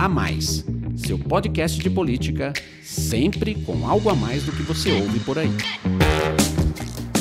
A Mais, seu podcast de política, sempre com algo a mais do que você ouve por aí.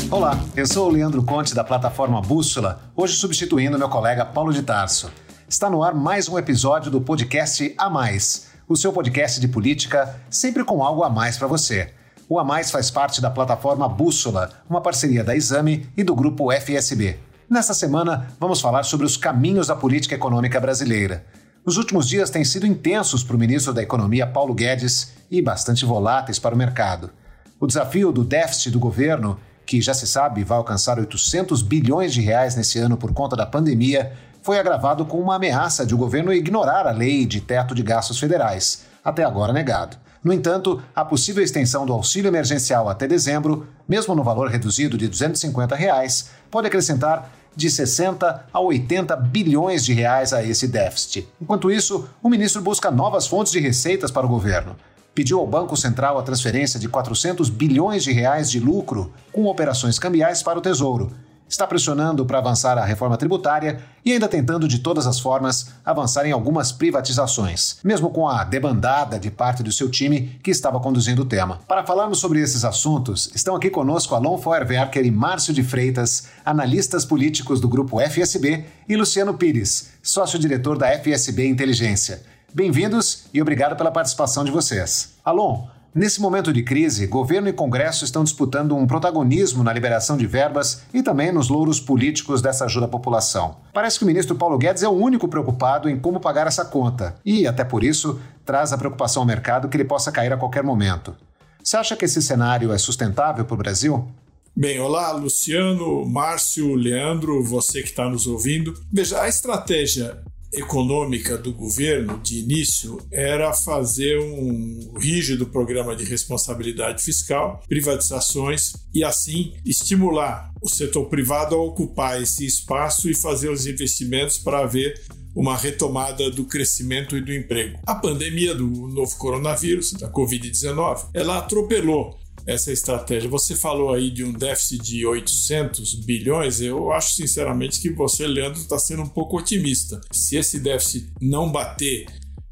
Olá, eu sou o Leandro Conte da plataforma Bússola, hoje substituindo meu colega Paulo de Tarso. Está no ar mais um episódio do podcast A Mais, o seu podcast de política, sempre com algo a mais para você. O A Mais faz parte da plataforma Bússola, uma parceria da Exame e do grupo FSB. Nesta semana, vamos falar sobre os caminhos da política econômica brasileira. Os últimos dias têm sido intensos para o ministro da Economia, Paulo Guedes, e bastante voláteis para o mercado. O desafio do déficit do governo, que já se sabe vai alcançar 800 bilhões de reais nesse ano por conta da pandemia, foi agravado com uma ameaça de o governo ignorar a lei de teto de gastos federais, até agora negado. No entanto, a possível extensão do auxílio emergencial até dezembro, mesmo no valor reduzido de 250 reais, pode acrescentar de 60 a 80 bilhões de reais a esse déficit. Enquanto isso, o ministro busca novas fontes de receitas para o governo. Pediu ao Banco Central a transferência de 400 bilhões de reais de lucro com operações cambiais para o Tesouro está pressionando para avançar a reforma tributária e ainda tentando de todas as formas avançar em algumas privatizações, mesmo com a debandada de parte do seu time que estava conduzindo o tema. Para falarmos sobre esses assuntos, estão aqui conosco Alon Feuerwerker e Márcio de Freitas, analistas políticos do grupo FSB, e Luciano Pires, sócio-diretor da FSB Inteligência. Bem-vindos e obrigado pela participação de vocês. Alon, Nesse momento de crise, governo e Congresso estão disputando um protagonismo na liberação de verbas e também nos louros políticos dessa ajuda à população. Parece que o ministro Paulo Guedes é o único preocupado em como pagar essa conta e, até por isso, traz a preocupação ao mercado que ele possa cair a qualquer momento. Você acha que esse cenário é sustentável para o Brasil? Bem, olá, Luciano, Márcio, Leandro, você que está nos ouvindo. Veja, a estratégia econômica do governo de início era fazer um rígido programa de responsabilidade fiscal, privatizações e assim estimular o setor privado a ocupar esse espaço e fazer os investimentos para haver uma retomada do crescimento e do emprego. A pandemia do novo coronavírus, da Covid-19, ela atropelou essa estratégia. Você falou aí de um déficit de 800 bilhões. Eu acho sinceramente que você, Leandro, está sendo um pouco otimista. Se esse déficit não bater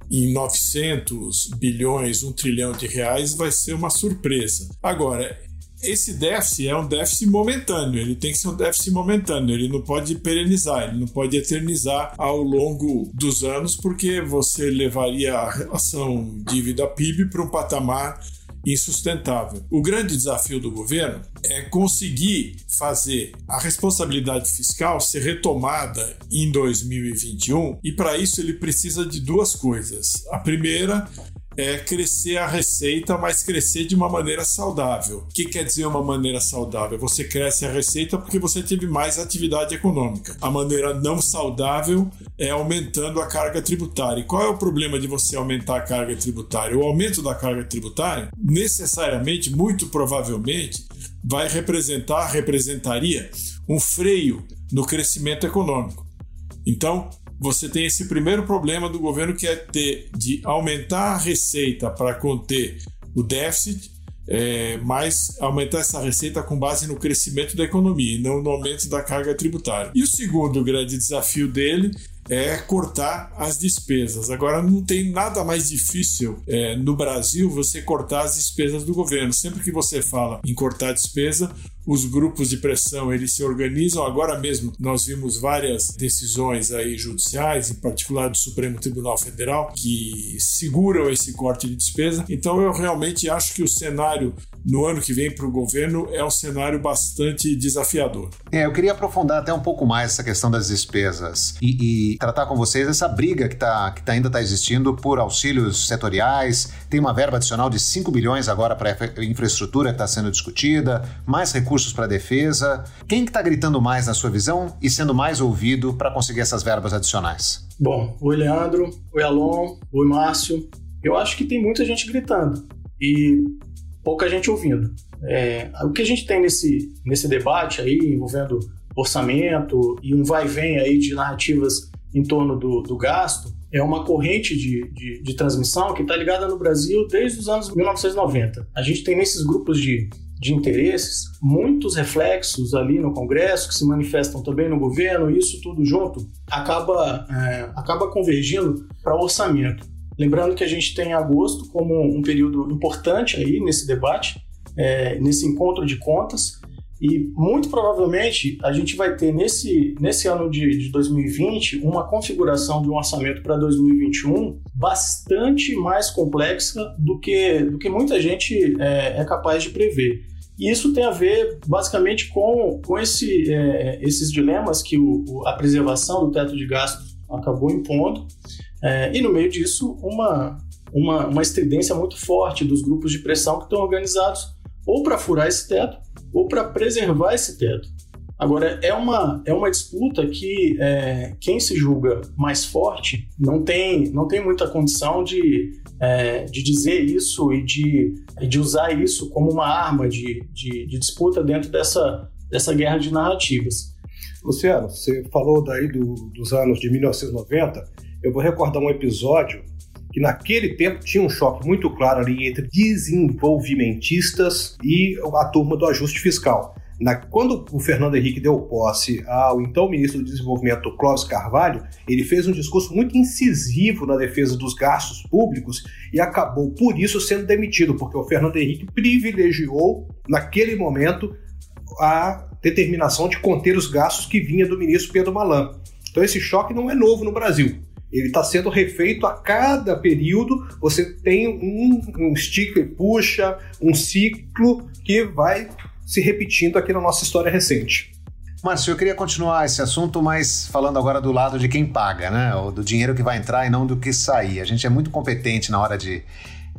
em 900 bilhões, um trilhão de reais, vai ser uma surpresa. Agora, esse déficit é um déficit momentâneo, ele tem que ser um déficit momentâneo, ele não pode perenizar, ele não pode eternizar ao longo dos anos, porque você levaria a relação dívida-PIB para um patamar insustentável. O grande desafio do governo é conseguir fazer a responsabilidade fiscal ser retomada em 2021 e para isso ele precisa de duas coisas. A primeira é crescer a receita, mas crescer de uma maneira saudável. O que quer dizer uma maneira saudável? Você cresce a receita porque você teve mais atividade econômica. A maneira não saudável é aumentando a carga tributária. E qual é o problema de você aumentar a carga tributária? O aumento da carga tributária, necessariamente, muito provavelmente, vai representar, representaria um freio no crescimento econômico. Então, você tem esse primeiro problema do governo que é ter de aumentar a receita para conter o déficit, é, mas aumentar essa receita com base no crescimento da economia e não no aumento da carga tributária. E o segundo grande desafio dele é cortar as despesas. Agora, não tem nada mais difícil é, no Brasil você cortar as despesas do governo. Sempre que você fala em cortar despesa, os grupos de pressão eles se organizam. Agora mesmo nós vimos várias decisões aí judiciais, em particular do Supremo Tribunal Federal, que seguram esse corte de despesa. Então eu realmente acho que o cenário no ano que vem para o governo é um cenário bastante desafiador. É, eu queria aprofundar até um pouco mais essa questão das despesas e, e tratar com vocês essa briga que, tá, que tá, ainda está existindo por auxílios setoriais. Tem uma verba adicional de 5 bilhões agora para infraestrutura que está sendo discutida, mais recursos para defesa. Quem que está gritando mais na sua visão e sendo mais ouvido para conseguir essas verbas adicionais? Bom, oi Leandro, oi Alon, oi Márcio. Eu acho que tem muita gente gritando. E pouca gente ouvindo. É, o que a gente tem nesse, nesse debate aí, envolvendo orçamento e um vai e vem aí de narrativas em torno do, do gasto, é uma corrente de, de, de transmissão que está ligada no Brasil desde os anos 1990. A gente tem nesses grupos de, de interesses muitos reflexos ali no Congresso que se manifestam também no governo, isso tudo junto acaba, é, acaba convergindo para o orçamento. Lembrando que a gente tem agosto como um período importante aí nesse debate, é, nesse encontro de contas, e muito provavelmente a gente vai ter nesse, nesse ano de, de 2020 uma configuração de um orçamento para 2021 bastante mais complexa do que, do que muita gente é, é capaz de prever. E isso tem a ver basicamente com, com esse, é, esses dilemas que o, a preservação do teto de gastos acabou impondo, é, e no meio disso, uma, uma, uma estridência muito forte dos grupos de pressão que estão organizados ou para furar esse teto ou para preservar esse teto. Agora, é uma, é uma disputa que é, quem se julga mais forte não tem, não tem muita condição de, é, de dizer isso e de, de usar isso como uma arma de, de, de disputa dentro dessa, dessa guerra de narrativas. Luciano, você falou daí do, dos anos de 1990. Eu vou recordar um episódio que naquele tempo tinha um choque muito claro ali entre desenvolvimentistas e a turma do ajuste fiscal. Na, quando o Fernando Henrique deu posse ao então ministro do Desenvolvimento, Clóvis Carvalho, ele fez um discurso muito incisivo na defesa dos gastos públicos e acabou, por isso, sendo demitido, porque o Fernando Henrique privilegiou, naquele momento, a determinação de conter os gastos que vinha do ministro Pedro Malan. Então esse choque não é novo no Brasil. Ele está sendo refeito a cada período. Você tem um, um stick e puxa, um ciclo que vai se repetindo aqui na nossa história recente. Márcio, eu queria continuar esse assunto, mas falando agora do lado de quem paga, né? O do dinheiro que vai entrar e não do que sair. A gente é muito competente na hora de,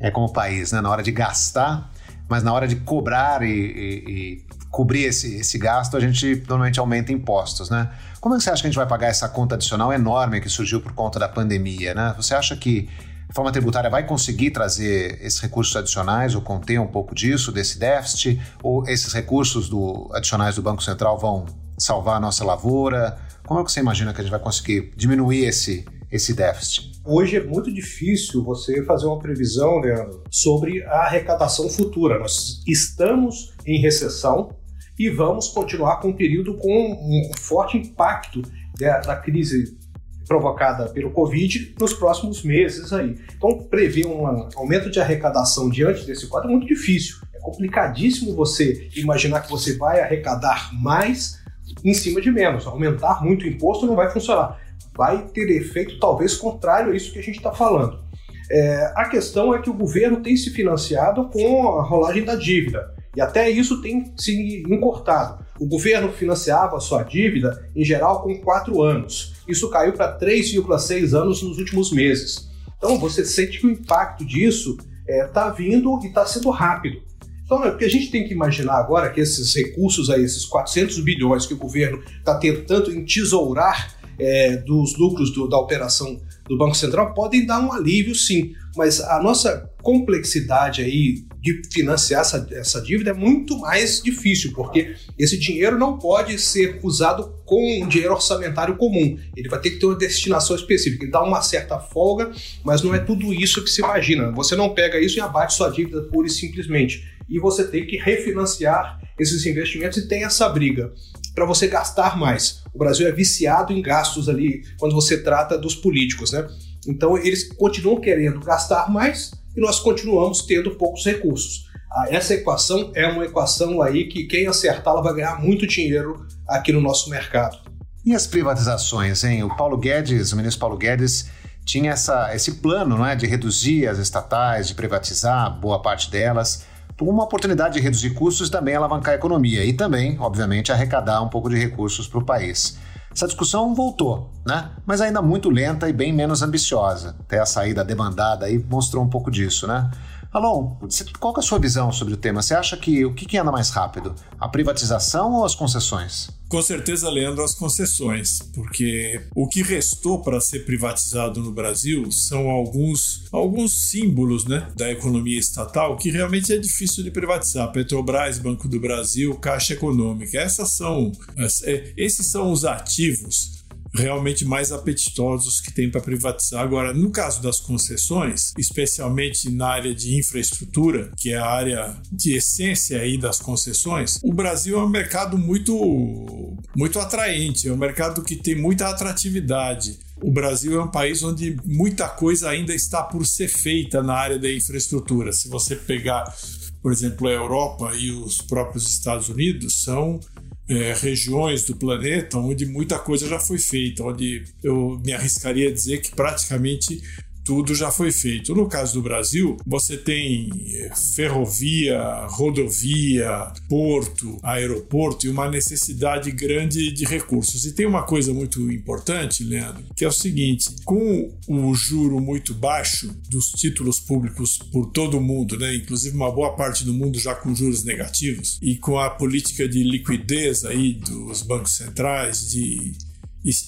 é, como país, né? Na hora de gastar, mas na hora de cobrar e, e, e cobrir esse, esse gasto, a gente normalmente aumenta impostos, né? Como é que você acha que a gente vai pagar essa conta adicional enorme que surgiu por conta da pandemia, né? Você acha que a forma tributária vai conseguir trazer esses recursos adicionais ou conter um pouco disso, desse déficit? Ou esses recursos do, adicionais do Banco Central vão salvar a nossa lavoura? Como é que você imagina que a gente vai conseguir diminuir esse, esse déficit? Hoje é muito difícil você fazer uma previsão, Leandro, sobre a arrecadação futura. Nós estamos em recessão, e vamos continuar com um período com um forte impacto da, da crise provocada pelo Covid nos próximos meses aí. Então, prever um aumento de arrecadação diante desse quadro é muito difícil. É complicadíssimo você imaginar que você vai arrecadar mais em cima de menos. Aumentar muito o imposto não vai funcionar. Vai ter efeito talvez contrário a isso que a gente está falando. É, a questão é que o governo tem se financiado com a rolagem da dívida. E até isso tem se encurtado. O governo financiava sua dívida, em geral, com quatro anos. Isso caiu para 3,6 anos nos últimos meses. Então você sente que o impacto disso está é, tá vindo e está sendo rápido. Então, o que a gente tem que imaginar agora é que esses recursos aí, esses 400 bilhões que o governo está tentando entesourar é, dos lucros do, da operação do Banco Central podem dar um alívio, sim. Mas a nossa complexidade aí de financiar essa, essa dívida é muito mais difícil, porque esse dinheiro não pode ser usado com um dinheiro orçamentário comum. Ele vai ter que ter uma destinação específica. Ele dá uma certa folga, mas não é tudo isso que se imagina. Você não pega isso e abate sua dívida pura e simplesmente. E você tem que refinanciar esses investimentos e tem essa briga para você gastar mais. O Brasil é viciado em gastos ali quando você trata dos políticos, né? Então eles continuam querendo gastar mais e nós continuamos tendo poucos recursos. Ah, essa equação é uma equação aí que quem acertá-la vai ganhar muito dinheiro aqui no nosso mercado. E as privatizações, hein? O Paulo Guedes, o ministro Paulo Guedes, tinha essa, esse plano não é, de reduzir as estatais, de privatizar boa parte delas, uma oportunidade de reduzir custos e também alavancar a economia e também, obviamente, arrecadar um pouco de recursos para o país. Essa discussão voltou, né? Mas ainda muito lenta e bem menos ambiciosa. Até a saída demandada aí mostrou um pouco disso, né? Alon, qual é a sua visão sobre o tema? Você acha que o que, que anda mais rápido? A privatização ou as concessões? Com certeza, Leandro, as concessões, porque o que restou para ser privatizado no Brasil são alguns, alguns símbolos né, da economia estatal que realmente é difícil de privatizar. Petrobras, Banco do Brasil, Caixa Econômica. Essas são, é, esses são os ativos realmente mais apetitosos que tem para privatizar. Agora, no caso das concessões, especialmente na área de infraestrutura, que é a área de essência aí das concessões, o Brasil é um mercado muito muito atraente, é um mercado que tem muita atratividade. o Brasil é um país onde muita coisa ainda está por ser feita na área da infraestrutura. Se você pegar, por exemplo, a Europa e os próprios Estados Unidos, são é, regiões do planeta onde muita coisa já foi feita, onde eu me arriscaria a dizer que praticamente tudo já foi feito. No caso do Brasil, você tem eh, ferrovia, rodovia, porto, aeroporto e uma necessidade grande de recursos. E tem uma coisa muito importante, Leandro, que é o seguinte: com o juro muito baixo dos títulos públicos por todo o mundo, né, inclusive uma boa parte do mundo já com juros negativos, e com a política de liquidez aí dos bancos centrais de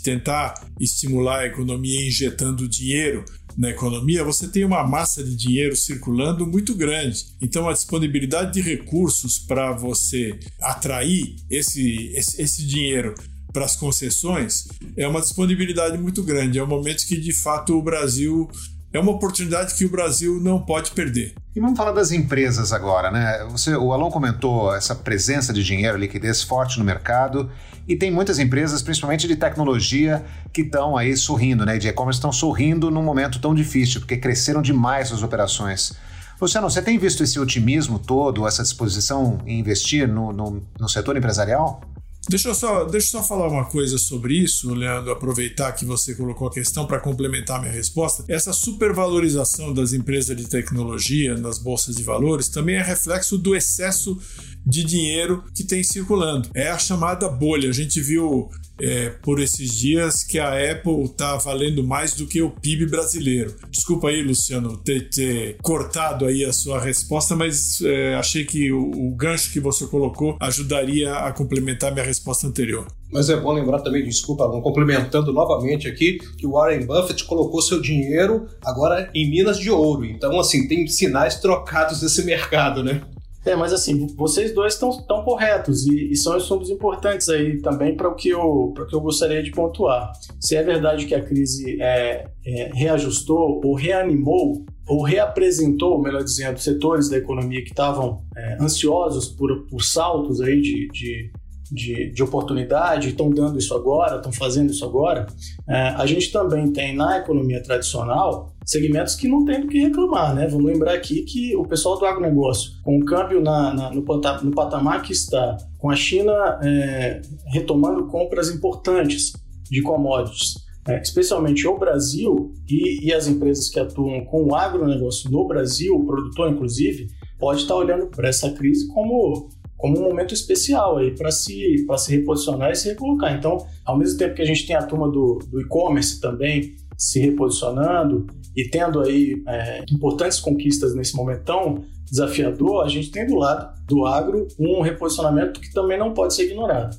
tentar estimular a economia injetando dinheiro na economia, você tem uma massa de dinheiro circulando muito grande. Então, a disponibilidade de recursos para você atrair esse, esse, esse dinheiro para as concessões é uma disponibilidade muito grande. É um momento que, de fato, o Brasil. É uma oportunidade que o Brasil não pode perder. E vamos falar das empresas agora, né? Você, o Alon comentou essa presença de dinheiro, liquidez forte no mercado e tem muitas empresas, principalmente de tecnologia, que estão aí sorrindo, né? De e-commerce estão sorrindo num momento tão difícil, porque cresceram demais suas operações. Luciano, você tem visto esse otimismo todo, essa disposição em investir no, no, no setor empresarial? Deixa eu, só, deixa eu só falar uma coisa sobre isso, Leandro, aproveitar que você colocou a questão para complementar minha resposta. Essa supervalorização das empresas de tecnologia nas bolsas de valores também é reflexo do excesso de dinheiro que tem circulando. É a chamada bolha. A gente viu é, por esses dias que a Apple está valendo mais do que o PIB brasileiro. Desculpa aí, Luciano, ter, ter cortado aí a sua resposta, mas é, achei que o, o gancho que você colocou ajudaria a complementar minha resposta anterior. Mas é bom lembrar também, desculpa, complementando novamente aqui, que o Warren Buffett colocou seu dinheiro agora em minas de ouro. Então, assim, tem sinais trocados nesse mercado, né? É, mas assim, vocês dois estão tão corretos e, e, são assuntos importantes aí também para o que eu que eu gostaria de pontuar. Se é verdade que a crise é, é, reajustou ou reanimou ou reapresentou, melhor dizendo, setores da economia que estavam é, ansiosos por, por saltos aí de, de de, de oportunidade, estão dando isso agora, estão fazendo isso agora, é, a gente também tem na economia tradicional segmentos que não tem do que reclamar, né? Vamos lembrar aqui que o pessoal do agronegócio, com o câmbio na, na no, no, patamar que está, com a China é, retomando compras importantes de commodities, é, especialmente o Brasil e, e, as empresas que atuam com o agronegócio no Brasil, o produtor inclusive, pode estar olhando para essa crise como como um momento especial aí para se, se reposicionar e se recolocar. Então, ao mesmo tempo que a gente tem a turma do, do e-commerce também se reposicionando e tendo aí é, importantes conquistas nesse momento tão desafiador, a gente tem do lado do agro um reposicionamento que também não pode ser ignorado.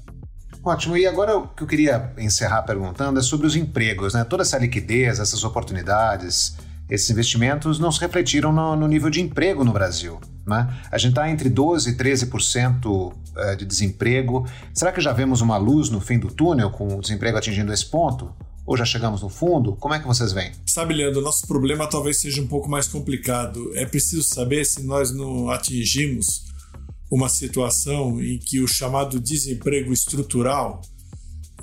Ótimo. E agora o que eu queria encerrar perguntando é sobre os empregos, né? Toda essa liquidez, essas oportunidades, esses investimentos não se refletiram no, no nível de emprego no Brasil. Né? A gente está entre 12% e 13% eh, de desemprego. Será que já vemos uma luz no fim do túnel com o desemprego atingindo esse ponto? Ou já chegamos no fundo? Como é que vocês veem? Sabe, Leandro, nosso problema talvez seja um pouco mais complicado. É preciso saber se nós não atingimos uma situação em que o chamado desemprego estrutural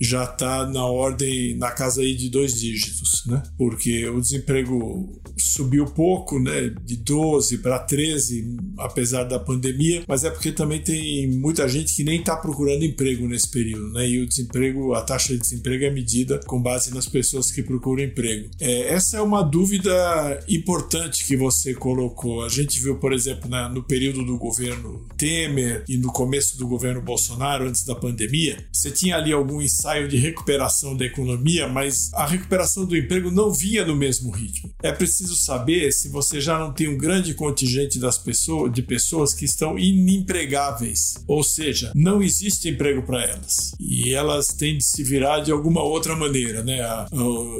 já está na ordem, na casa aí de dois dígitos, né? Porque o desemprego subiu pouco, né? De 12 para 13, apesar da pandemia, mas é porque também tem muita gente que nem está procurando emprego nesse período, né? E o desemprego, a taxa de desemprego é medida com base nas pessoas que procuram emprego. É, essa é uma dúvida importante que você colocou. A gente viu, por exemplo, na, no período do governo Temer e no começo do governo Bolsonaro, antes da pandemia, você tinha ali algum ensaio ensaio de recuperação da economia, mas a recuperação do emprego não vinha no mesmo ritmo. É preciso saber se você já não tem um grande contingente das pessoas, de pessoas que estão inempregáveis, ou seja, não existe emprego para elas e elas têm de se virar de alguma outra maneira, né?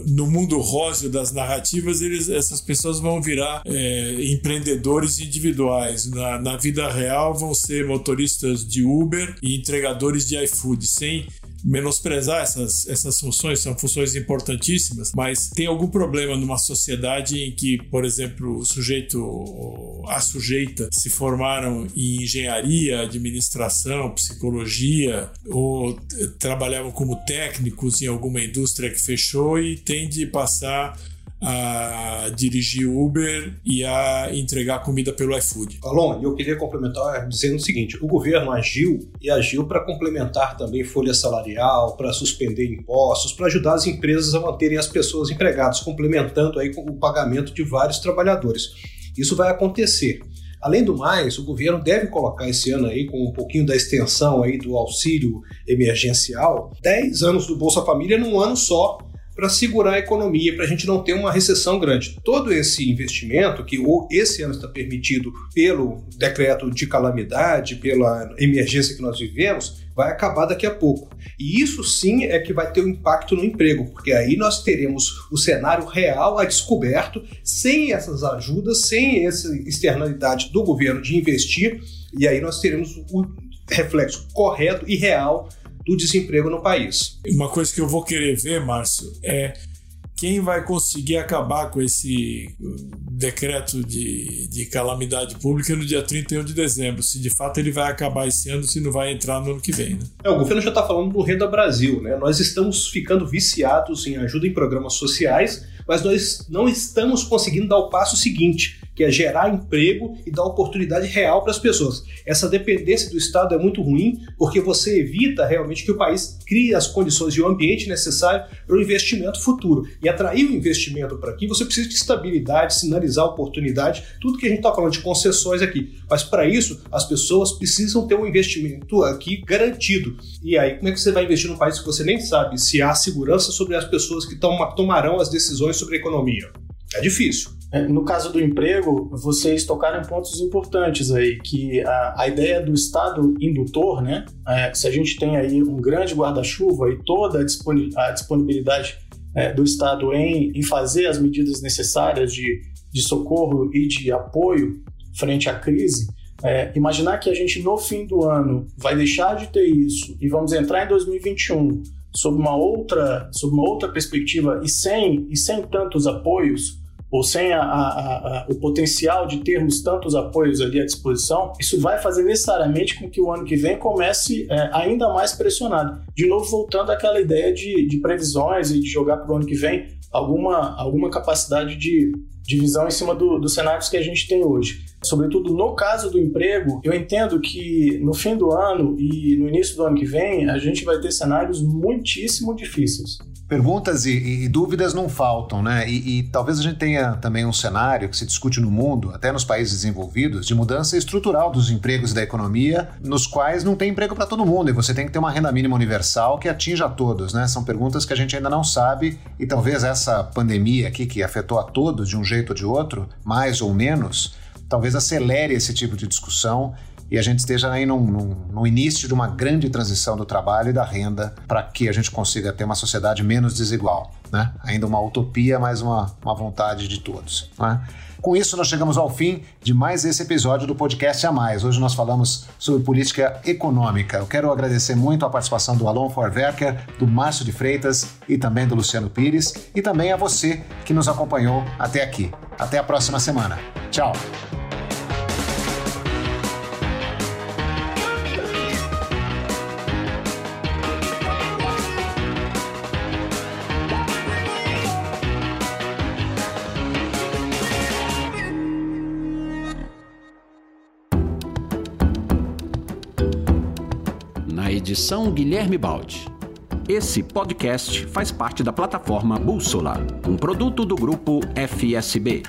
No mundo róseo das narrativas, eles, essas pessoas vão virar é, empreendedores individuais. Na, na vida real, vão ser motoristas de Uber e entregadores de iFood, sem menosprezar essas, essas funções, são funções importantíssimas, mas tem algum problema numa sociedade em que, por exemplo, o sujeito, a sujeita se formaram em engenharia, administração, psicologia, ou trabalhavam como técnicos em alguma indústria que fechou e tem de passar a dirigir Uber e a entregar comida pelo iFood. Alon, eu queria complementar dizendo o seguinte: o governo agiu e agiu para complementar também folha salarial, para suspender impostos, para ajudar as empresas a manterem as pessoas empregadas, complementando aí com o pagamento de vários trabalhadores. Isso vai acontecer. Além do mais, o governo deve colocar esse ano aí, com um pouquinho da extensão aí do auxílio emergencial, 10 anos do Bolsa Família num ano só, para segurar a economia, para a gente não ter uma recessão grande. Todo esse investimento, que esse ano está permitido pelo decreto de calamidade, pela emergência que nós vivemos, vai acabar daqui a pouco. E isso sim é que vai ter um impacto no emprego, porque aí nós teremos o cenário real a descoberto, sem essas ajudas, sem essa externalidade do governo de investir, e aí nós teremos o reflexo correto e real do desemprego no país. Uma coisa que eu vou querer ver, Márcio, é quem vai conseguir acabar com esse decreto de, de calamidade pública no dia 31 de dezembro. Se de fato ele vai acabar esse ano, se não vai entrar no ano que vem. Né? É, o governo já está falando do Renda Brasil. Né? Nós estamos ficando viciados em ajuda em programas sociais, mas nós não estamos conseguindo dar o passo seguinte, que é gerar emprego e dar oportunidade real para as pessoas. Essa dependência do Estado é muito ruim, porque você evita realmente que o país crie as condições e o ambiente necessário para o investimento futuro. E atrair o investimento para aqui, você precisa de estabilidade, sinalizar oportunidade, tudo que a gente está falando de concessões aqui. Mas para isso, as pessoas precisam ter um investimento aqui garantido. E aí, como é que você vai investir num país que você nem sabe se há segurança sobre as pessoas que tomarão as decisões sobre economia? É difícil. É, no caso do emprego, vocês tocaram em pontos importantes aí, que a, a ideia do Estado indutor, né? É, se a gente tem aí um grande guarda-chuva e toda a disponibilidade é, do Estado em, em fazer as medidas necessárias de, de socorro e de apoio frente à crise, é, imaginar que a gente no fim do ano vai deixar de ter isso e vamos entrar em 2021 sob uma outra, sob uma outra perspectiva e sem, e sem tantos apoios, ou sem a, a, a, o potencial de termos tantos apoios ali à disposição, isso vai fazer necessariamente com que o ano que vem comece é, ainda mais pressionado. De novo, voltando àquela ideia de, de previsões e de jogar para o ano que vem alguma, alguma capacidade de, de visão em cima do, dos cenários que a gente tem hoje. Sobretudo no caso do emprego, eu entendo que no fim do ano e no início do ano que vem, a gente vai ter cenários muitíssimo difíceis. Perguntas e, e, dúvidas não faltam, né? E, e, talvez a gente tenha também um cenário que se discute no mundo, até nos países desenvolvidos, de mudança estrutural dos empregos e da economia, nos quais não tem emprego para todo mundo e você tem que ter uma renda mínima universal que atinja a todos, né? São perguntas que a gente ainda não sabe e talvez essa pandemia aqui que afetou a todos de um jeito ou de outro, mais ou menos, talvez acelere esse tipo de discussão e a gente esteja aí num, num, no início de uma grande transição do trabalho e da renda para que a gente consiga ter uma sociedade menos desigual. Né? Ainda uma utopia, mas uma, uma vontade de todos. Né? Com isso, nós chegamos ao fim de mais esse episódio do podcast A Mais. Hoje nós falamos sobre política econômica. Eu quero agradecer muito a participação do Alon Forwerker, do Márcio de Freitas e também do Luciano Pires, e também a você que nos acompanhou até aqui. Até a próxima semana. Tchau! Edição Guilherme Baldi. Esse podcast faz parte da plataforma Bússola, um produto do grupo FSB.